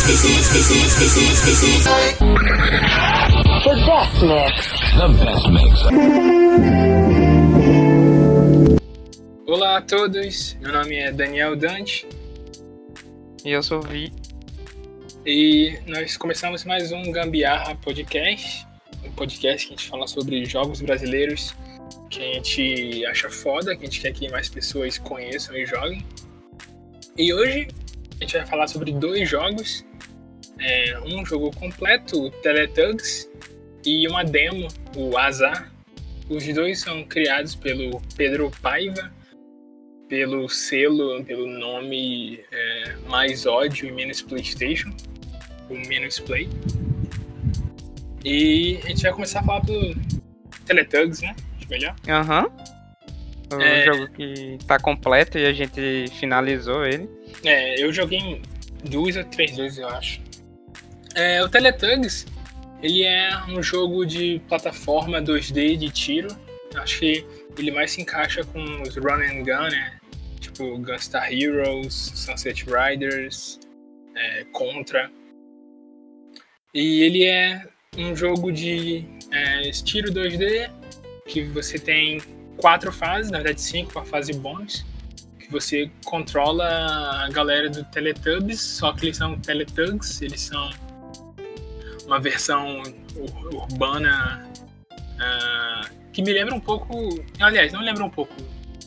The best mix. The best mix. Olá a todos, meu nome é Daniel Dante E eu sou Vi. e nós começamos mais um Gambiarra Podcast, um podcast que a gente fala sobre jogos brasileiros que a gente acha foda, que a gente quer que mais pessoas conheçam e joguem. E hoje a gente vai falar sobre dois jogos, é, um jogo completo, o Teletugs, e uma demo, o Azar. Os dois são criados pelo Pedro Paiva, pelo selo, pelo nome é, Mais Ódio e Menos PlayStation, o Menos Play. E a gente vai começar a falar do Teletugs, né? Acho melhor. Aham. O É. jogo que tá completo e a gente finalizou ele. É, eu joguei duas ou três vezes, eu acho. É, o Teletugs, ele é um jogo de plataforma 2D de tiro. Acho que ele mais se encaixa com os Run and Gun, né? Tipo Gunstar Heroes, Sunset Riders, é, Contra. E ele é um jogo de é, tiro 2D que você tem quatro fases, na verdade cinco a fase bônus que você controla a galera do Teletubbies, só que eles são Teletugs, eles são uma versão ur- urbana ah, que me lembra um pouco. Aliás, não lembra um pouco.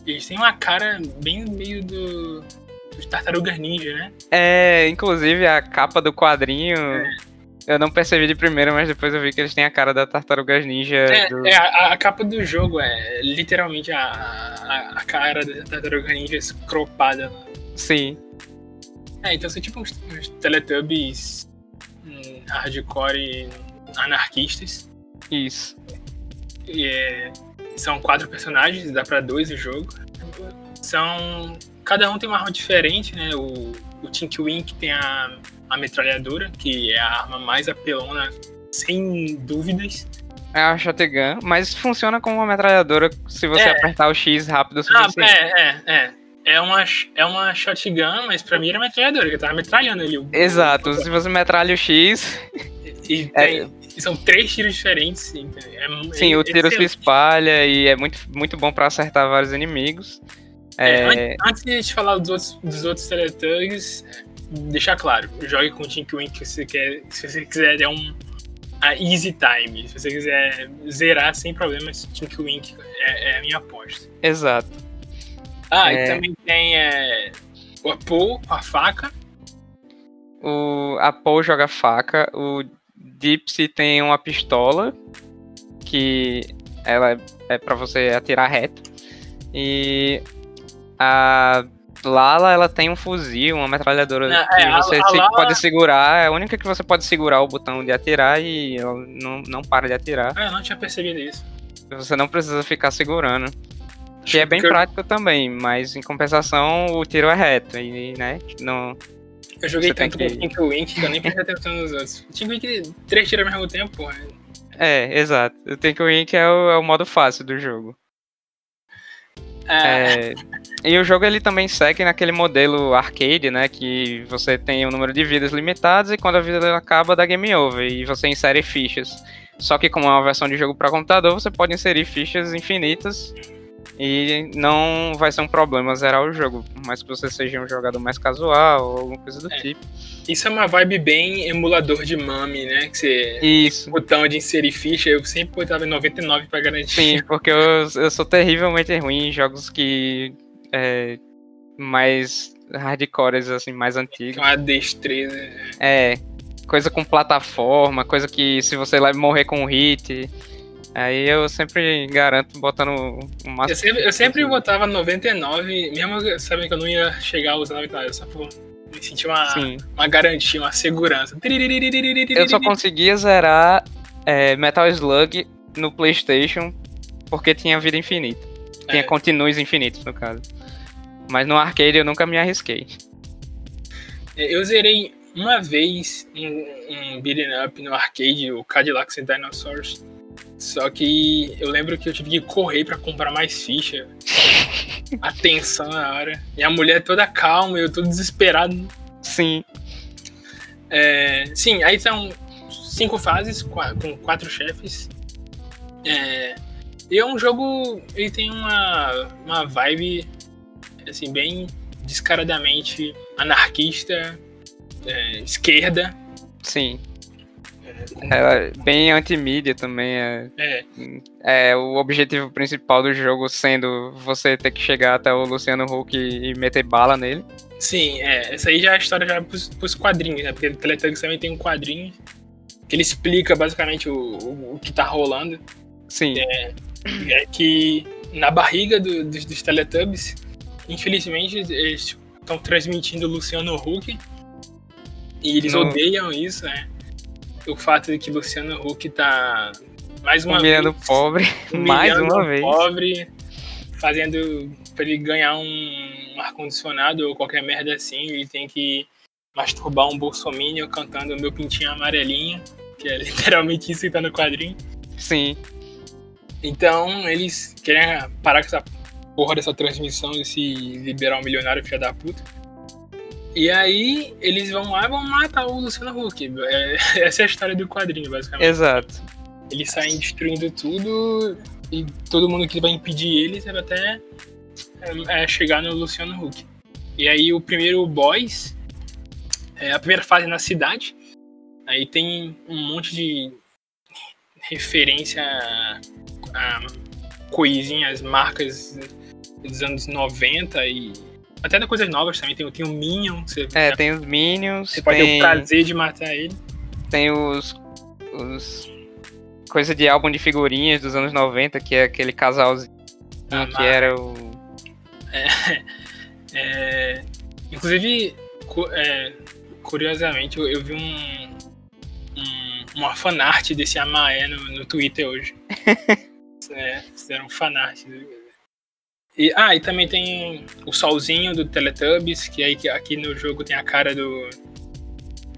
Eles têm uma cara bem meio do. dos Tartarugas Ninja, né? É, inclusive a capa do quadrinho. Eu não percebi de primeira, mas depois eu vi que eles têm a cara da Tartarugas Ninja. É, do- é, a, a capa do jogo é literalmente a, a, a cara da Tartaruga Ninja escropada. Sim. É, então são tipo uns, uns Teletubbies hardcore anarquistas. Isso. E, é, são quatro personagens, dá pra dois o jogo. São. Cada um tem uma arma diferente, né? O, o Tinky Wink tem a, a metralhadora, que é a arma mais apelona, sem dúvidas. É a shotgun, mas funciona como uma metralhadora se você É. apertar o X rápido o Ah, suficiente. é, é, é. É uma, é uma shotgun, mas pra mim era metralhadora, que eu tava metralhando ali. Exato, se você metralha o X, E, tem- e são três tiros diferentes. entendeu? É, sim, é o tiro se espalha e é muito, muito bom pra acertar vários inimigos. É, É, an- Antes de te falar dos outros, dos outros Teletugs, é, deixar claro, jogue com o Tinky Wink se você, quer, se você quiser é um a easy time. Se você quiser zerar sem problemas, Tinky Wink é, é a minha aposta. exato. Ah, É. e também tem é, o Apo, a faca. O a Paul joga faca, o Dipsy tem uma pistola que ela é, para você atirar reto. E a Lala ela tem um fuzil, uma metralhadora Não, que é, a- você a se- Lala- pode segurar, é a única que você pode segurar o botão de atirar e ela não, não para de atirar. Ah, eu não tinha percebido isso. Você não precisa ficar segurando. Que é bem eu- prático também, mas em compensação o tiro é reto e, né, não... Eu joguei Você tanto que- com o Wink que eu nem prestei atenção nos outros. O Tinky Wink, três tiros ao mesmo tempo, porra. É, exato. O Take Wink é o, é o modo fácil do jogo. É, É, e o jogo ele também segue naquele modelo arcade, né? Que você tem um número de vidas limitadas e quando a vida acaba dá game over e você insere fichas. Só que como é uma versão de jogo para computador, você pode inserir fichas infinitas e não vai ser um problema zerar o jogo, por mais que você seja um jogador mais casual ou alguma coisa do É. tipo. Isso é uma vibe bem emulador de mami, né? Que você Isso. botão de inserir ficha, eu sempre botava em 99 pra garantir. Sim, porque eu, eu sou terrivelmente ruim em jogos que. É, mais hardcores, assim, mais antigos. é uma destreza. É, coisa com plataforma, coisa que se você lá morrer com um hit. Aí eu sempre garanto botando o Eu máximo. sempre, eu sempre botava 99, mesmo sabendo que eu não ia chegar a usar 99, só por me sentir uma, Sim. uma garantia, uma segurança. Eu só conseguia zerar é, Metal Slug no PlayStation porque tinha vida infinita. Tinha É. continues infinitos, no caso. Mas no arcade eu nunca me arrisquei. Eu zerei uma vez um, um beat'em up no arcade, o Cadillacs and Dinosaurs. Só que eu lembro que eu tive que correr pra comprar mais ficha. Atenção na hora. E a mulher toda calma, eu todo desesperado. Sim. É, sim, aí são cinco fases com quatro chefes. É, e é um jogo. Ele tem uma, uma vibe assim, bem descaradamente anarquista, é, esquerda. Sim. Com- É bem anti-mídia também. É, é, é o objetivo principal do jogo sendo você ter que chegar até o Luciano Huck e, meter bala nele. sim, é, essa aí já é a história já pros, pros quadrinhos, né? Porque o Teletubbies também tem um quadrinho que ele explica basicamente o, o, o que tá rolando. Sim. é que na barriga do- dos, dos Teletubbies, infelizmente, eles estão transmitindo o Luciano Huck. E eles No- odeiam isso, né? O fato de que Luciano Huck tá mais uma Humilhando vez pobre. Mais uma vez. pobre, fazendo pra ele ganhar um ar-condicionado ou qualquer merda assim, ele tem que masturbar um bolsominion cantando Meu Pintinho Amarelinho, que é literalmente isso que tá no quadrinho. Sim. Então, eles querem parar com essa porra dessa transmissão desse liberal milionário filho da puta. E aí, eles vão lá e vão matar o Luciano Huck. É, essa é a história do quadrinho, basicamente. Exato. Eles saem destruindo tudo e todo mundo que vai impedir eles vai até é, é, chegar no Luciano Huck. E aí, o primeiro boss, é a primeira fase na cidade. Aí tem um monte de referência a, a coisinhas, marcas dos anos 90 e até de coisas novas também. Tem, tem o Minion, você, É, tem os Minions, você pode ter o prazer de matar ele. tem os, os. Coisa de álbum de figurinhas dos anos 90, que é aquele casalzinho Ah, que era o. É, inclusive, cu- é, curiosamente, eu, eu vi um, um- uma fanart desse Amaé no, no Twitter hoje. é, fizeram um fanart. E, ah, e também tem o solzinho do Teletubbies, que aí aqui no jogo tem a cara do.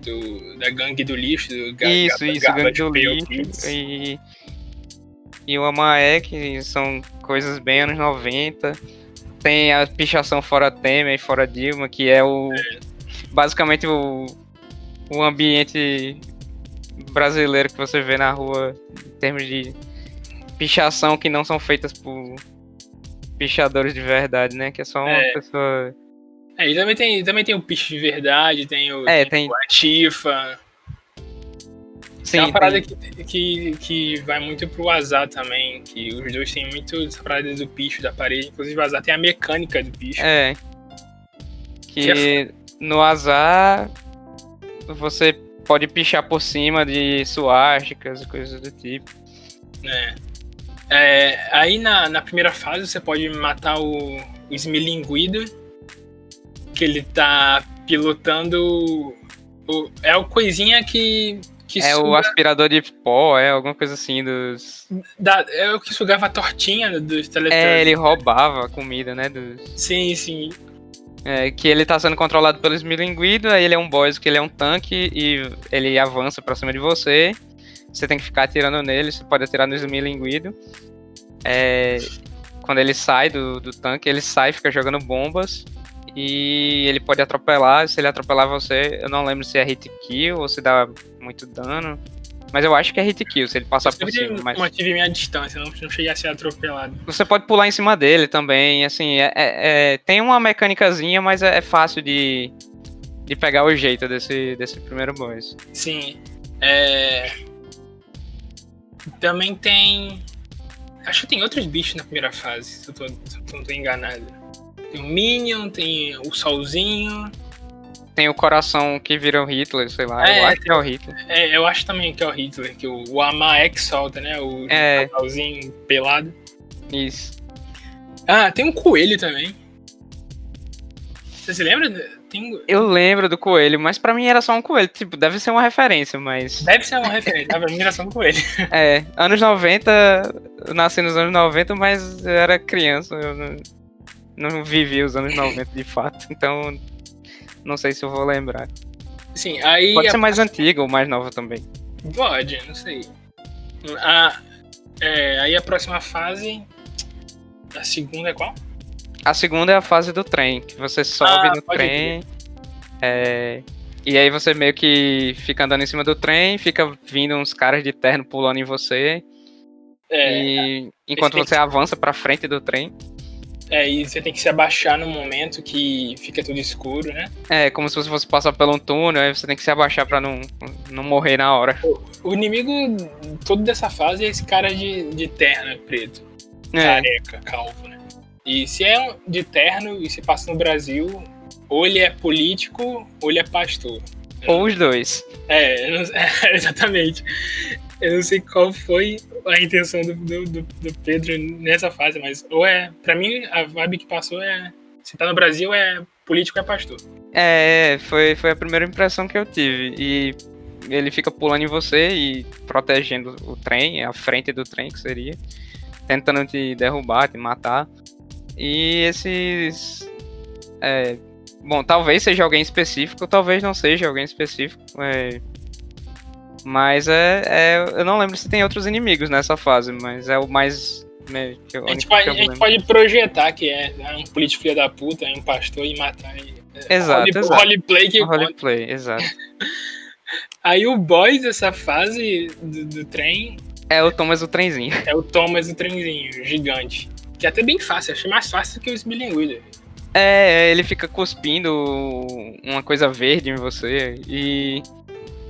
do- da gangue do lixo, do Ga- Isso, Ga- isso, Gangue do Lixo. Kids. E, e o Amaé, que são coisas bem anos 90. Tem a pichação fora Temer e fora Dilma, que é o. Basicamente o, o ambiente brasileiro que você vê na rua em termos de pichação que não são feitas por pichadores de verdade, né? Que é só uma É. pessoa. É, e também tem, também tem o Piche de Verdade, tem o, É, tem tem- o Atifa. Sim, é uma parada tem- que, que, que vai muito pro azar também, que os dois têm muito essa parada do picho da parede. Inclusive, o azar tem a mecânica do picho. É. Que Que no azar você pode pichar por cima de suásticas e coisas do tipo. né? É, aí na, na primeira fase você pode matar o, o Smilinguido, que ele tá pilotando. O, é o coisinha que. que É o suga- aspirador de pó, é alguma coisa assim dos. da- é o que sugava a tortinha dos Teletubbies. É, ele roubava a comida, né? Dos... Sim, sim. É, que ele tá sendo controlado pelo Smilinguido, aí ele é um boss que ele é um tanque e ele avança pra cima de você. Você tem que ficar atirando nele, você pode atirar no Smilinguido. É, quando ele sai do, do tanque, ele sai, fica jogando bombas. E ele pode atropelar, se ele atropelar você, eu não lembro se é hit kill ou se dá muito dano. Mas eu acho que é hit kill, se ele passar por cima. Mas... mantive minha distância, não, não cheguei a ser atropelado. Você pode pular em cima dele também, assim, é, é- é- tem uma mecânicazinha, mas é, é fácil de, de pegar o jeito desse, desse primeiro boss. Sim. É... Também tem. Acho que tem outros bichos na primeira fase, se eu, tô, se eu não tô enganado. Tem o Minion, tem o Solzinho. Tem o coração que vira o Hitler, sei lá, É, eu acho que é o Hitler. É, eu acho também que é o Hitler, que o, o Amaek solta, né? O É. casalzinho pelado. Isso. Ah, tem um coelho também. Você se lembra? Tem... Eu lembro do coelho, mas pra mim era só um coelho, tipo, deve ser uma referência, mas... Deve ser uma referência, pra mim era só um coelho. É, anos 90, eu nasci nos anos 90, mas eu era criança, eu não, não vivi os anos 90 de fato, então não sei se eu vou lembrar. Sim, aí. Pode a- ser mais antiga ou mais nova também. Pode, não sei. A, é, aí a próxima fase. A segunda é qual? A segunda é a fase do trem, que você sobe Ah, no trem. é, E aí você meio que fica andando em cima do trem, fica vindo uns caras de terno pulando em você. É, e enquanto tem que- você avança pra frente do trem. é, e você tem que se abaixar no momento que fica tudo escuro, né? É como se você fosse passar por um túnel, aí você tem que se abaixar pra não, não morrer na hora. O inimigo todo dessa fase é esse cara de, de terno preto. É, careca, calvo, né? E se é de terno e se passa no Brasil, ou ele é político ou ele é pastor. ou os dois. É, não- é, exatamente. Eu não sei qual foi a intenção do, do, do- Pedro nessa fase, mas ou é. Pra mim, a vibe que passou é. Se tá no Brasil, é político é pastor. É, foi, foi a primeira impressão que eu tive. E ele fica pulando em você e protegendo o trem, a frente do trem que seria. Tentando te derrubar, te matar. E esses. é, bom, talvez seja alguém específico, talvez não seja alguém específico. é, mas é, é- Eu não lembro se tem outros inimigos nessa fase, mas é o mais. me- que eu- A gente, pode, a gente pode projetar que é, é um político filho da puta, é um pastor e matar ele. É, Exato, role- exato. Roleplay que Um roleplay, exato. Aí o boss dessa fase do, do trem É o Thomas o trenzinho. é o Thomas o trenzinho, gigante. Que é até bem fácil, achei mais fácil que o Smiling Wheeler. É, ele fica cuspindo uma coisa verde em você e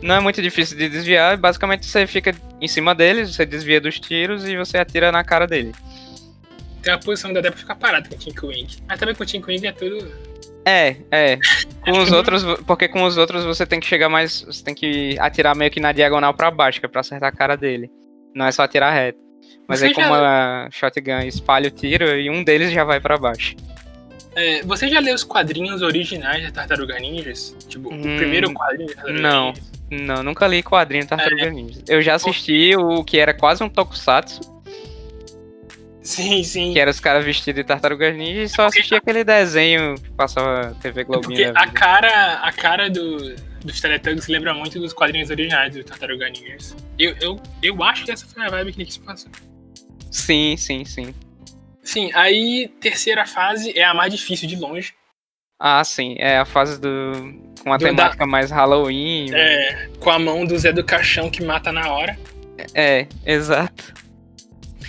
não é muito difícil de desviar. Basicamente você fica em cima dele, você desvia dos tiros e você atira na cara dele. Tem uma posição que dá até pra ficar parado com o Tink Wing. Mas também com o Tink Wing é tudo. É, é. Com os outros, porque com os outros você tem que chegar mais, você tem que atirar meio que na diagonal pra baixo, que é pra acertar a cara dele. Não é só atirar reto. Mas Você aí como já- a shotgun espalha o tiro e um deles já vai pra baixo. É, você já leu os quadrinhos originais da Tartaruga Ninjas? Tipo, Hum, o primeiro quadrinho da Tartaruga não. Ninjas? Não, nunca li quadrinho Tartaruga Ninja. Eu já assisti o que era quase um tokusatsu, Sim, sim. que era os caras vestidos de Tartarugas Ninja e só assisti aquele desenho que passava TV É Globinho. porque da a cara, a cara do, dos Teletubbies lembra muito dos quadrinhos originais do Tartaruga Ninjas. Eu, eu, eu acho que essa foi a vibe que eles passou. Sim, sim, sim. Sim, aí terceira fase é a mais difícil de longe. Ah, sim. É a fase do. com a Do- temática mais Halloween. É, com a mão do Zé do Caixão que mata na hora. É, exato.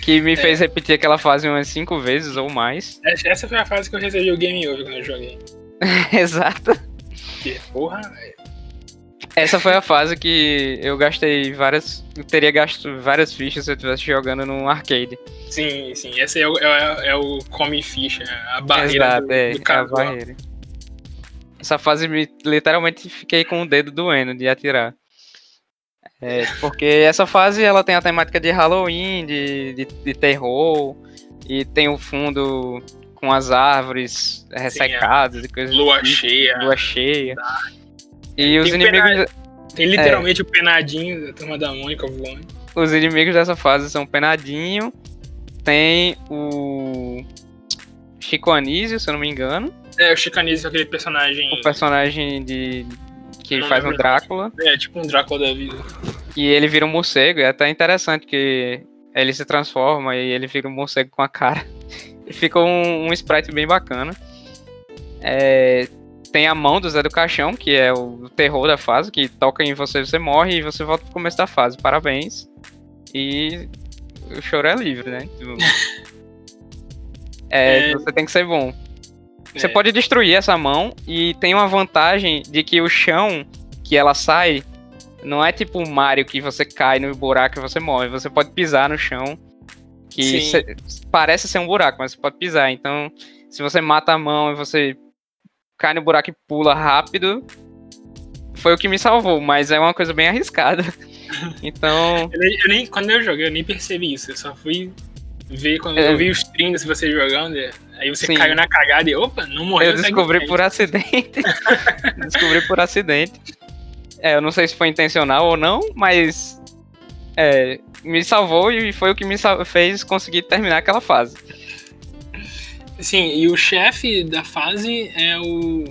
Que É. me fez repetir aquela fase umas cinco vezes ou mais. Essa essa foi a fase que eu recebi o Game Over quando eu joguei. exato. Porque, porra, Essa foi a fase que eu gastei várias. Eu teria gasto várias fichas se eu estivesse jogando no arcade. sim, sim. Esse é o, é, é o come ficha, a barreira Exato, do, é, do é a barreira. Essa fase me literalmente fiquei com o dedo doendo de atirar. É, porque essa fase ela tem a temática de Halloween, de, de, de terror, e tem o fundo com as árvores ressecadas e coisas Lua tipo, cheia. lua cheia. E os inimigos, Tem literalmente o penadinho da turma da Mônica voando. os inimigos dessa fase são o Penadinho, tem o Chico Anísio, se eu não me engano, É, o Chicanismo é aquele personagem. o personagem de que faz um. Drácula. É, tipo um Drácula da vida. E ele vira um morcego, e é até interessante que ele se transforma e ele vira um morcego com a cara. E fica um, um sprite bem bacana. É, tem a mão do Zé do Caixão, que é o terror da fase, que toca em você, você morre e você volta pro começo da fase. Parabéns. E o choro é livre, né? É, É. você tem que ser bom. Você É. pode destruir essa mão e tem uma vantagem de que o chão que ela sai não é tipo o Mario que você cai no buraco e você morre. Você pode pisar no chão que cê- parece ser um buraco, mas você pode pisar. Então, se você mata a mão e você cai no buraco e pula rápido, foi o que me salvou, mas é uma coisa bem arriscada. Então, Eu eu nem- quando eu joguei, eu nem percebi isso. Eu só fui ver quando É. eu vi os streams você jogando. é, Aí você Sim. caiu na cagada e, opa, não morreu. eu descobri por acidente. descobri por acidente. É, eu não sei se foi intencional ou não, mas é, me salvou e foi o que me fez conseguir terminar aquela fase. Sim, e o chefe da fase é o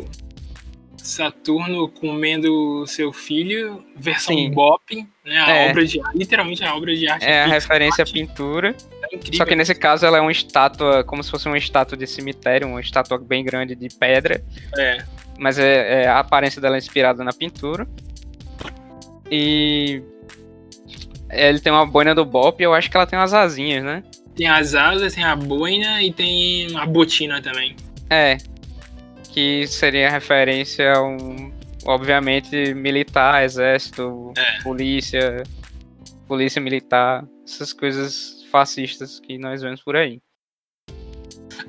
Saturno comendo seu filho, versão Sim. Bop, né? A É. obra de literalmente a obra de arte. É a referência à pintura. é incrível. Só que nesse caso ela é uma estátua, como se fosse uma estátua de cemitério, uma estátua bem grande de pedra. É. Mas é, é- a aparência dela é inspirada na pintura. E ele tem uma boina do Bop e eu acho que ela tem umas asinhas, né? Tem as asas, tem a boina e tem a botina também. É. Que seria referência a um, obviamente, militar, exército, É. polícia, polícia militar, essas coisas fascistas que nós vemos por aí.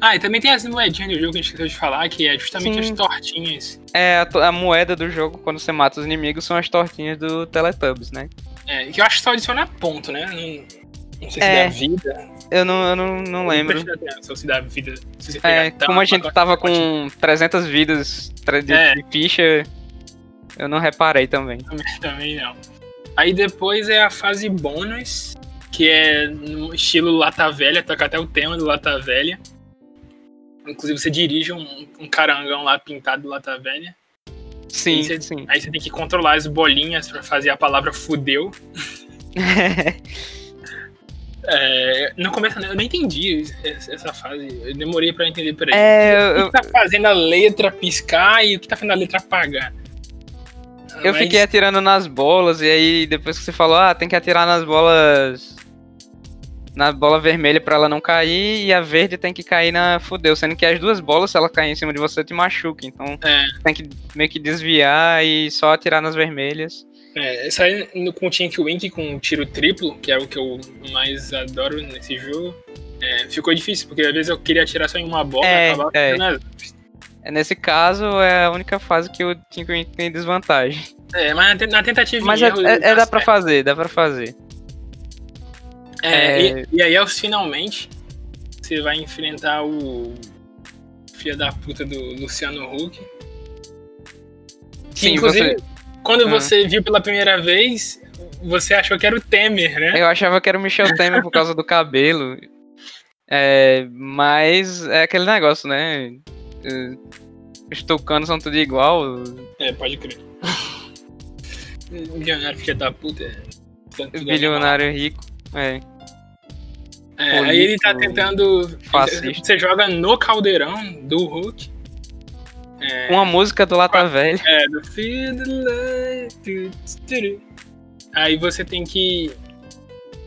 Ah, e também tem as moedinhas do jogo que a gente esqueceu de falar, que é justamente Sim. as tortinhas. É, a, a moeda do jogo, quando você mata os inimigos, são as tortinhas do Teletubbies, né? É, que eu acho que só adiciona ponto, né? Não, não sei se É. dá vida. Eu não, eu não, não lembro. Atenção se dá vida. Se você É, como a gente tava com 300 vidas de, É. de ficha, eu não reparei também. Também não. Aí depois é a fase bônus, que é no estilo Lata Velha, toca até o tema do Lata Velha. Inclusive você dirige um, um carangão lá pintado de Lata Velha. Sim, Aí você- sim. Aí você tem que controlar as bolinhas pra fazer a palavra fudeu. É, no começo eu não entendi essa fase. Eu demorei pra entender por aí. é, O eu, que tá fazendo a letra piscar e o que tá fazendo a letra apagar? eu Mas- fiquei atirando nas bolas, e aí depois que você falou, ah, tem que atirar nas bolas. Na bola vermelha pra ela não cair, e a verde tem que cair na fudeu. Sendo que as duas bolas, se ela cair em cima de você, te machuca. Então É, tem que meio que desviar e só atirar nas vermelhas. É, no- com o Tink Wink com um tiro triplo, que é o que eu mais adoro nesse jogo, é, ficou difícil, porque às vezes eu queria atirar só em uma bola É, e acabava é. ficando as- É, Nesse caso, é a única fase que o Tinko tem desvantagem. É, mas na te- na tentativa Mas é, erro, é- é dá pra fazer, dá pra fazer. É, É. E, e aí, aos finalmente, você vai enfrentar o filho da puta do Luciano Huck. Que, Sim, inclusive, você, quando Ah. você viu pela primeira vez, você achou que era o Temer, né? eu achava que era o Michel Temer por causa do cabelo. É, mas é aquele negócio, né? É, Os tucanos são tudo igual. É, pode crer. Milionário filho da puta. é Bilionário rico. É. É, aí ele tá tentando. fascista. Você joga no caldeirão do Hulk. É, Uma música do Lata Velha. É, do tu. Aí você tem que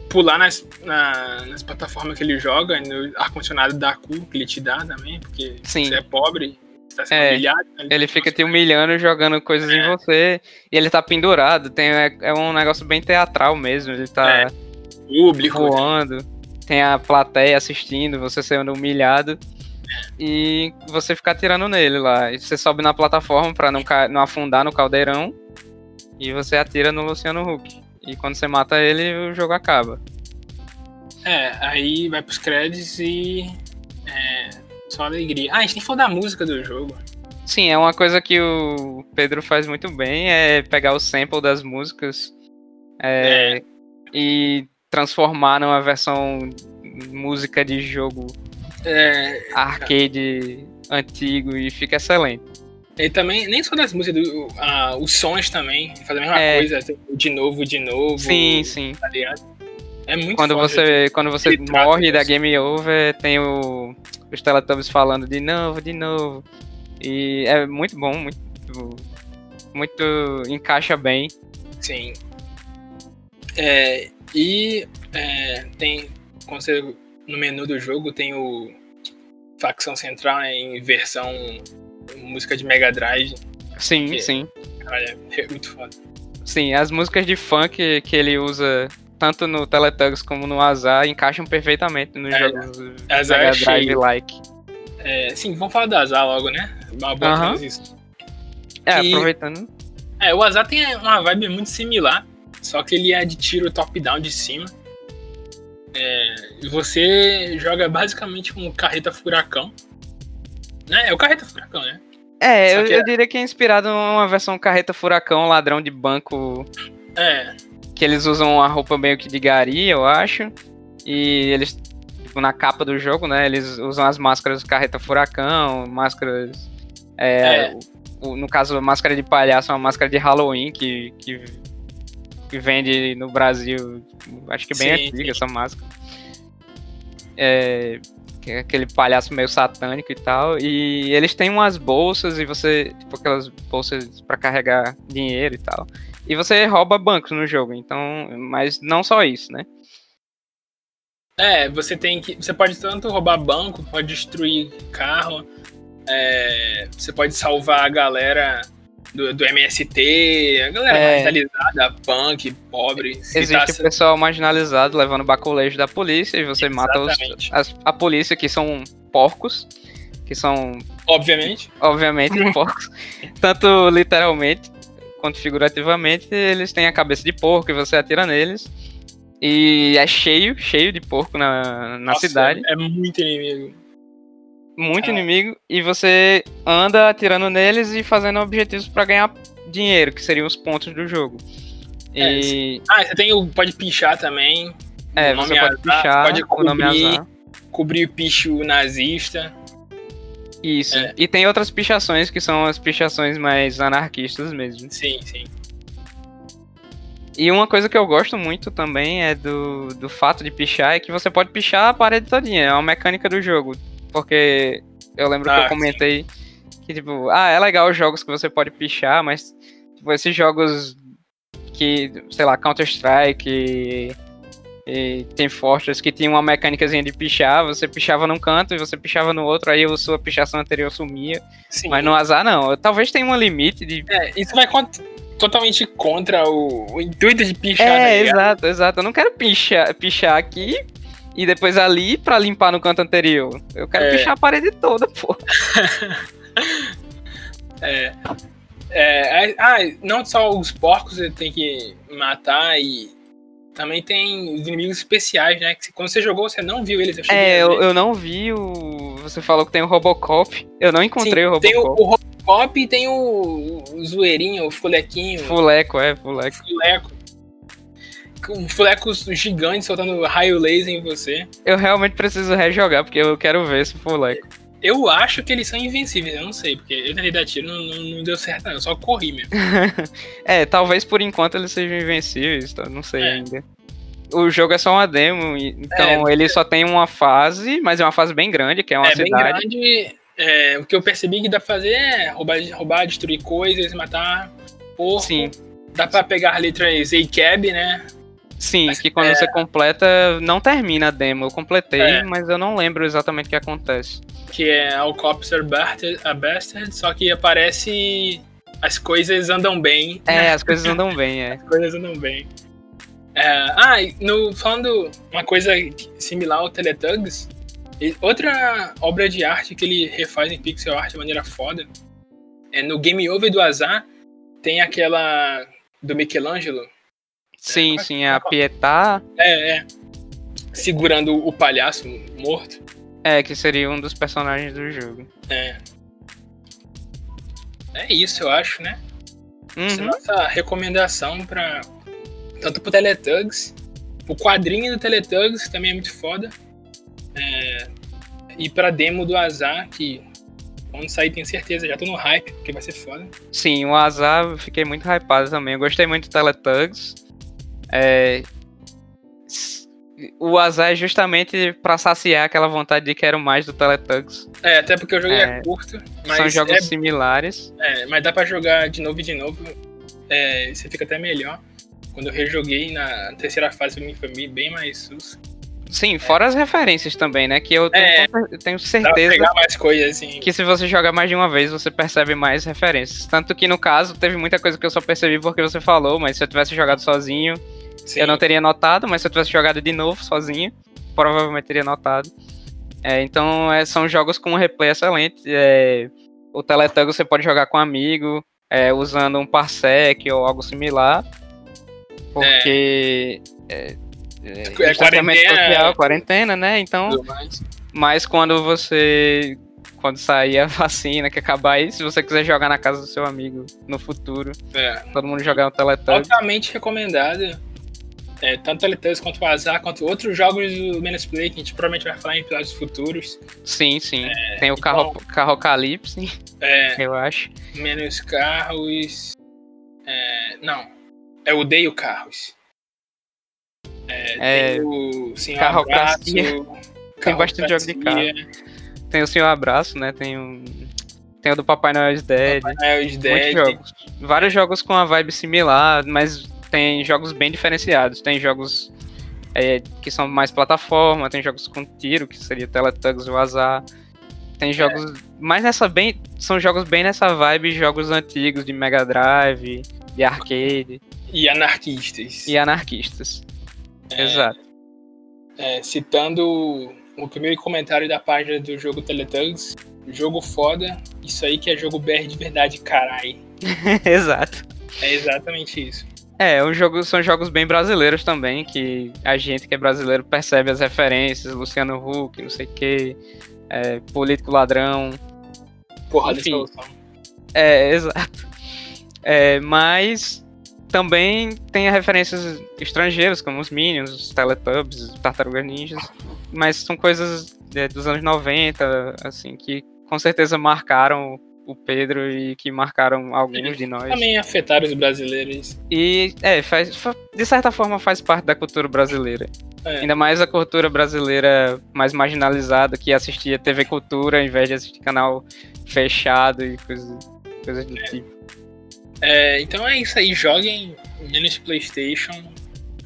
pular nas, na- nas plataformas que ele joga, no ar-condicionado da cu que ele te dá também, porque Sim. você é pobre, você tá sendo É, humilhado. Ele fica te humilhando, jogando coisas em É. você. E ele tá pendurado. Tem, é, é um negócio bem teatral mesmo. Ele tá. É. público. voando, tem a plateia assistindo, você sendo humilhado e você ficar atirando nele lá. E você sobe na plataforma pra não, não afundar no caldeirão e você atira no Luciano Huck. E quando você mata ele, o jogo acaba. É, aí vai pros créditos e. É, só alegria. Ah, a gente tem que falar da música do jogo. Sim, é uma coisa que o Pedro faz muito bem, é pegar o sample das músicas é, e transformar numa versão música de jogo É, arcade antigo e fica excelente. e também, nem só das músicas, do, ah, os sons também, faz a mesma É. coisa, tipo, de novo, de novo. Sim, sim. Tá? É muito Quando foda, você, quando você Ele morre da game over, tem o, os Teletubbies falando de novo, de novo. E é muito bom, muito, muito encaixa bem. Sim. É, e é, tem. Quando você, no menu do jogo tem o facção central né, em versão música de Mega Drive. Sim, Que- sim. Olha, é muito foda. Sim, as músicas de funk que ele usa tanto no Teletubbies como no Azar encaixam perfeitamente nos É, jogos Azar Mega é. Drive like. É, sim, vamos falar do Azar logo, né? Uma boa Aham. transição. É, Que- aproveitando. É, o Azar tem uma vibe muito similar, só que ele é de tiro top-down de cima. É, você joga basicamente um carreta furacão. Né? É o carreta furacão, né? É, eu, que eu diria que é inspirado numa versão carreta furacão, ladrão de banco É, que eles usam uma roupa meio que de gari, eu acho. E eles, tipo, na capa do jogo, né? Eles usam as máscaras carreta furacão, máscaras. é, É. o- no caso, a máscara de palhaço é uma máscara de Halloween que, que, que vende no Brasil. Acho que bem Sim, antiga sim. essa máscara. é, que é aquele palhaço meio satânico e tal. E eles têm umas bolsas e você. Tipo aquelas bolsas para carregar dinheiro e tal. E você rouba bancos no jogo, então. Mas não só isso, né? É, você tem que. Você pode tanto roubar banco, pode destruir carro, é, você pode salvar a galera do, do MST, a galera É. marginalizada, punk, pobre. que Existe tá o pessoal marginalizado levando baculejo da polícia e você mata os, Exatamente. as- a polícia, que são porcos, que são, Obviamente. obviamente, porcos, tanto literalmente quanto figurativamente, eles têm a cabeça de porco e você atira neles. E é cheio, cheio de porco na, na Nossa, cidade. É muito inimigo. Muito Ah. inimigo e você anda atirando neles e fazendo objetivos pra ganhar dinheiro, que seriam os pontos do jogo. É, E Ah, você tem o. Pode pichar também. é, você pode azar, pichar pode cobrir. Cobrir o picho nazista. Isso. É. E tem outras pichações que são as pichações mais anarquistas mesmo. Sim, sim. E uma coisa que eu gosto muito também é do, do fato de pichar é que você pode pichar a parede todinha. É uma mecânica do jogo. Porque eu lembro que Ah, eu comentei que, tipo, ah, é legal os jogos que você pode pichar, mas tipo, esses jogos que, sei lá, Counter-Strike e, Team Fortress que tinha uma mecânicazinha de pichar, você pichava num canto e você pichava no outro, aí a sua pichação anterior sumia. sim. Mas no azar não. Talvez tenha um limite de É, isso vai totalmente contra o, o intuito de pichar. É, ligado? exato, exato. Eu não quero pichar, pichar aqui e depois ali pra limpar no canto anterior. Eu quero É. pichar a parede toda, pô. É, é, ah, não só os porcos você tem que matar e também tem os inimigos especiais, né? Que quando você jogou, você não viu eles. Eu É, eu, eu não vi o. Você falou que tem o Robocop. Eu não encontrei Sim, o Tem o, Robocop. o Robocop e tem o, o zoeirinho, o fulequinho, Fuleco, é, fuleco. fuleco. Com fulecos gigantes soltando raio laser em você. Eu realmente preciso rejogar, porque eu quero ver esse fuleco. Eu acho que eles são invencíveis, eu não sei, porque eu tentei dar tiro, não, não, não deu certo, não. Eu só corri mesmo. É, talvez por enquanto eles sejam invencíveis, tá? não sei É. ainda. O jogo é só uma demo, então É, ele só tem uma fase, mas é uma fase bem grande, que é uma é bem cidade. grande. é, o que eu percebi que dá pra fazer é roubar, roubar destruir coisas, matar porco. Sim. Dá pra pegar as letras ACAB, né? Sim, que quando é- você completa, não termina a demo. Eu completei, É. mas eu não lembro exatamente o que acontece. Que é All Cops Are Bastard, a Bastard, só que aparece. As coisas andam bem. É, as coisas andam bem, é. As coisas andam bem. É, ah, no, falando uma coisa similar ao Teletugs, e- outra obra de arte que ele refaz em pixel art de maneira foda é no Game Over do Azar tem aquela do Michelangelo. Sim, qual- sim, a qual- Pietá, É, é. Segurando o palhaço morto. é, que seria um dos personagens do jogo. É. É isso, eu acho, né? Essa é a Uhum. nossa recomendação para tanto pro Teletugs, o quadrinho do Teletugs, que também é muito foda, é, e pra demo do Azar, que quando sair tenho certeza, já tô no hype, porque vai ser foda. Sim, o Azar eu fiquei muito hypado também. Eu gostei muito do Teletugs. É... O Azar é justamente pra saciar aquela vontade de quero mais do Teletugs. É, até porque o jogo é, É, curto, São jogos é, similares. é, mas dá pra jogar de novo e de novo, é, você fica até melhor. Quando eu rejoguei na terceira fase, pra mim foi bem- mais sus. Sim, fora as referências também, né? Que eu tenho, É. eu tenho Dá pra certeza pegar mais coisas, assim. que se você jogar mais de uma vez, você percebe mais referências. Tanto que no caso, teve muita coisa que eu só percebi porque você falou, mas se eu tivesse jogado sozinho, Sim. eu não teria notado, mas se eu tivesse jogado de novo sozinho, provavelmente teria notado. É, então, é, são jogos com um replay excelente. É, o Teletango você pode jogar com um amigo, é, usando um parsec ou algo similar. Porque. É, é, distanciamento quarentena, social, quarentena, né? Então, mas quando você. Quando sair a vacina, que acabar aí, se você quiser jogar na casa do seu amigo no futuro, É. todo mundo jogar no Teletango. altamente recomendado. É, tanto Teletugs quanto o Azar, quanto outros jogos do Menos Play, que a gente provavelmente vai falar em episódios futuros. Sim, sim. Tem o carro, Carrocalipse, É, eu acho. menos carros. É, não. É Odeio Carros. É, É, tem o Senhor Carrocracia. Abraço. Tem bastante jogo de carro. Tem o Senhor Abraço, né? Tem o. Tem o do Papai Noel is Dead. Papai Noel is Muitos Dead. jogos. Vários jogos com uma vibe similar, mas tem jogos bem diferenciados. Tem jogos é, que são mais plataforma, tem jogos com tiro, que seria Teletugs ou Azar. Tem jogos mais nessa bem. São jogos bem nessa vibe, jogos antigos de Mega Drive, de arcade E anarquistas. e anarquistas. Exato. É, citando o primeiro comentário da página do jogo Teletugs. Jogo foda, isso aí que é jogo BR de verdade, carai. Exato. É exatamente isso. É, um jogo, são jogos bem brasileiros também, que a gente que é brasileiro percebe as referências, Luciano Huck, não sei o que, é, Político Ladrão. Porra de solução. É, exato. É, mas também tem referências estrangeiras, como os Minions, os Teletubbies, os Tartarugas Ninjas, mas são coisas é, dos anos 90, assim, que com certeza marcaram o Pedro e que marcaram alguns de nós. Também afetaram os brasileiros. E, é, faz, fa- de certa forma faz parte da cultura brasileira. É. Ainda mais a cultura brasileira mais marginalizada, que assistia TV Cultura ao invés de assistir canal fechado e coisas, coisas do tipo. É, então é isso aí, joguem menos Playstation,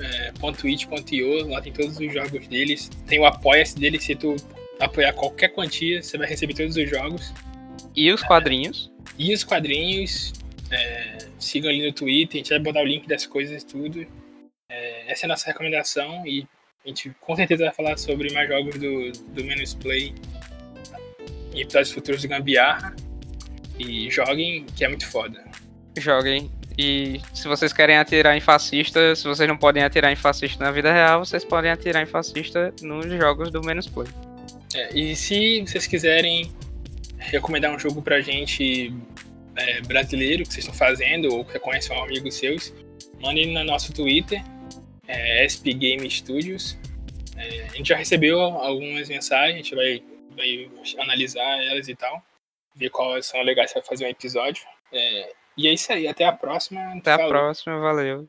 é, .it.io, lá tem todos os jogos deles. Tem o apoia-se dele, se tu apoiar qualquer quantia, você vai receber todos os jogos. E os quadrinhos. E os quadrinhos, é, sigam ali no Twitter, a gente vai botar o link das coisas e tudo. É, essa é a nossa recomendação e a gente com certeza vai falar sobre mais jogos do, do Menos Play em episódios futuros do Gambiarra. E joguem, que é muito foda. Joguem. E se vocês querem atirar em fascista, se vocês não podem atirar em fascista na vida real, vocês podem atirar em fascista nos jogos do Menos Play. É, e se vocês quiserem recomendar um jogo pra gente é, brasileiro que vocês estão fazendo ou que conhecem um amigo seus, mandem no nosso Twitter, é, SP Game Studios. É, a gente já recebeu algumas mensagens, a gente vai, vai analisar elas e tal, ver quais são legais para fazer um episódio. É, e é isso aí, até a próxima. Até a Falou. próxima, valeu.